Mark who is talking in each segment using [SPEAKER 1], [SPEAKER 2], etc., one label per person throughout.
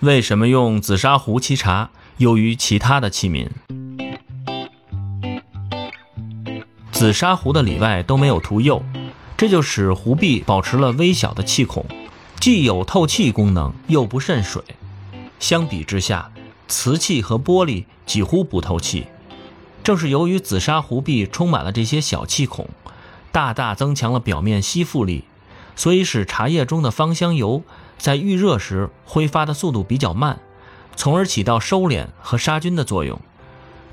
[SPEAKER 1] 为什么用紫砂壶沏茶优于其他的器皿？紫砂壶的里外都没有涂釉，这就使壶壁保持了微小的气孔，既有透气功能，又不渗水。相比之下，瓷器和玻璃几乎不透气。正是由于紫砂壶壁充满了这些小气孔，大大增强了表面吸附力，所以使茶叶中的芳香油在遇热时挥发的速度比较慢，从而起到收敛和杀菌的作用。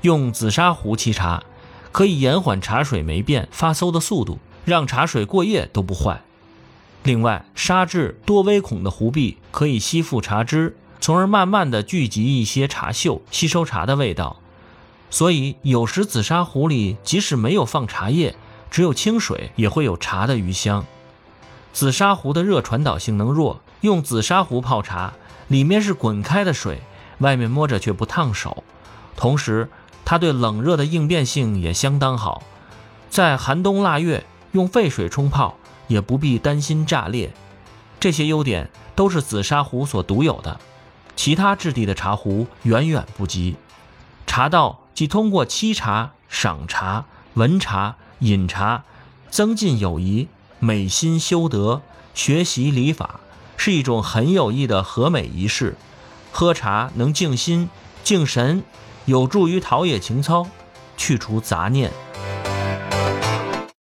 [SPEAKER 1] 用紫砂壶沏茶，可以延缓茶水霉变发馊的速度，让茶水过夜都不坏。另外，砂质多微孔的壶壁可以吸附茶汁，从而慢慢的聚集一些茶锈，吸收茶的味道。所以，有时紫砂壶里即使没有放茶叶，只有清水，也会有茶的余香。紫砂壶的热传导性能弱，用紫砂壶泡茶，里面是滚开的水，外面摸着却不烫手。同时，它对冷热的应变性也相当好，在寒冬腊月用沸水冲泡，也不必担心炸裂。这些优点都是紫砂壶所独有的，其他质地的茶壶远远不及。茶道。即通过沏茶、赏茶、闻茶、饮茶，增进友谊、美心修德、学习礼法，是一种很有益的和美仪式。喝茶能静心、静神，有助于陶冶情操，去除杂念。